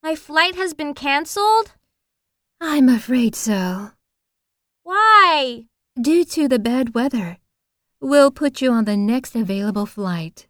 my flight has been cancelled? I'm afraid so. Why? Due to the bad weather. We'll put you on the next available flight.